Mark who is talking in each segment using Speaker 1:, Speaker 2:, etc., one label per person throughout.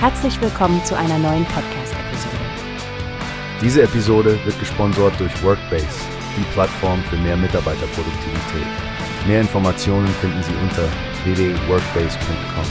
Speaker 1: Herzlich willkommen zu einer neuen Podcast-Episode.
Speaker 2: Diese Episode wird gesponsert durch Workbase, die Plattform für mehr Mitarbeiterproduktivität. Mehr Informationen finden Sie unter www.workbase.com.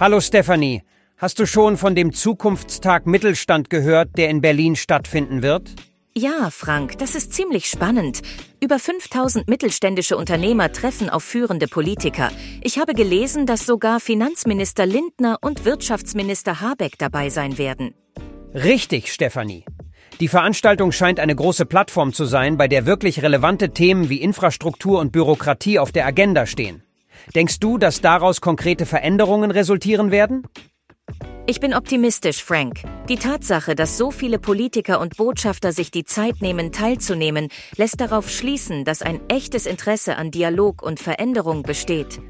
Speaker 3: Hallo Stefanie, hast du schon von dem Zukunftstag Mittelstand gehört, der in Berlin stattfinden wird?
Speaker 4: Ja, Frank, das ist ziemlich spannend. Über 5000 mittelständische Unternehmer treffen auf führende Politiker. Ich habe gelesen, dass sogar Finanzminister Lindner und Wirtschaftsminister Habeck dabei sein werden.
Speaker 3: Richtig, Stefanie. Die Veranstaltung scheint eine große Plattform zu sein, bei der wirklich relevante Themen wie Infrastruktur und Bürokratie auf der Agenda stehen. Denkst du, dass daraus konkrete Veränderungen resultieren werden?
Speaker 4: Ich bin optimistisch, Frank. Die Tatsache, dass so viele Politiker und Botschafter sich die Zeit nehmen, teilzunehmen, lässt darauf schließen, dass ein echtes Interesse an Dialog und Veränderung besteht.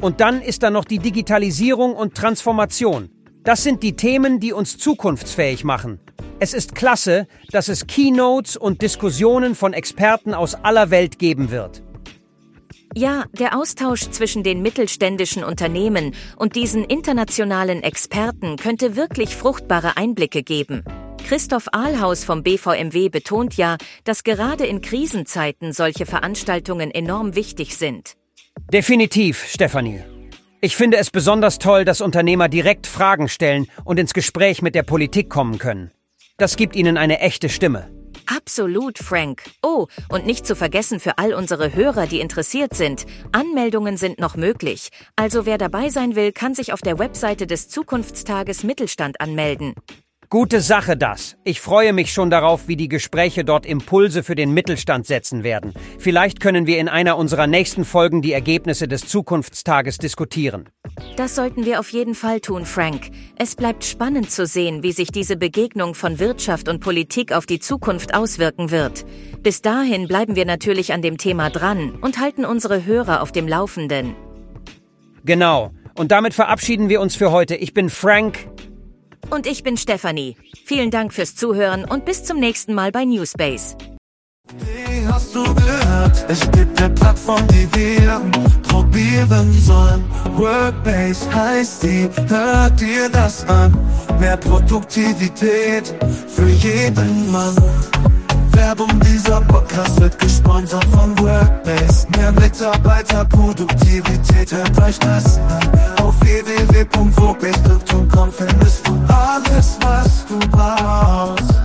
Speaker 3: Und dann ist da noch die Digitalisierung und Transformation. Das sind die Themen, die uns zukunftsfähig machen. Es ist klasse, dass es Keynotes und Diskussionen von Experten aus aller Welt geben wird.
Speaker 4: Ja, der Austausch zwischen den mittelständischen Unternehmen und diesen internationalen Experten könnte wirklich fruchtbare Einblicke geben. Christoph Ahlhaus vom BVMW betont ja, dass gerade in Krisenzeiten solche Veranstaltungen enorm wichtig sind.
Speaker 3: Definitiv, Stefanie. Ich finde es besonders toll, dass Unternehmer direkt Fragen stellen und ins Gespräch mit der Politik kommen können. Das gibt ihnen eine echte Stimme.
Speaker 4: Absolut, Frank. Oh, und nicht zu vergessen für all unsere Hörer, die interessiert sind. Anmeldungen sind noch möglich. Also wer dabei sein will, kann sich auf der Webseite des Zukunftstages Mittelstand anmelden.
Speaker 3: Gute Sache das. Ich freue mich schon darauf, wie die Gespräche dort Impulse für den Mittelstand setzen werden. Vielleicht können wir in einer unserer nächsten Folgen die Ergebnisse des Zukunftstages diskutieren.
Speaker 4: Das sollten wir auf jeden Fall tun, Frank. Es bleibt spannend zu sehen, wie sich diese Begegnung von Wirtschaft und Politik auf die Zukunft auswirken wird. Bis dahin bleiben wir natürlich an dem Thema dran und halten unsere Hörer auf dem Laufenden.
Speaker 3: Genau. Und damit verabschieden wir uns für heute. Ich bin Frank.
Speaker 4: Und ich bin Stefanie. Vielen Dank fürs Zuhören und bis zum nächsten Mal bei Newspace.
Speaker 5: Wie hast du gehört? Es gibt eine Plattform, die wir probieren sollen. Workbase heißt die, hört dir das an. Mehr Produktivität für jeden Mann. Werbung dieser Podcast wird gesponsert von Workbase. Mehr Mitarbeiterproduktivität, hört euch das an. www.workbase.com findest du alles, was du brauchst.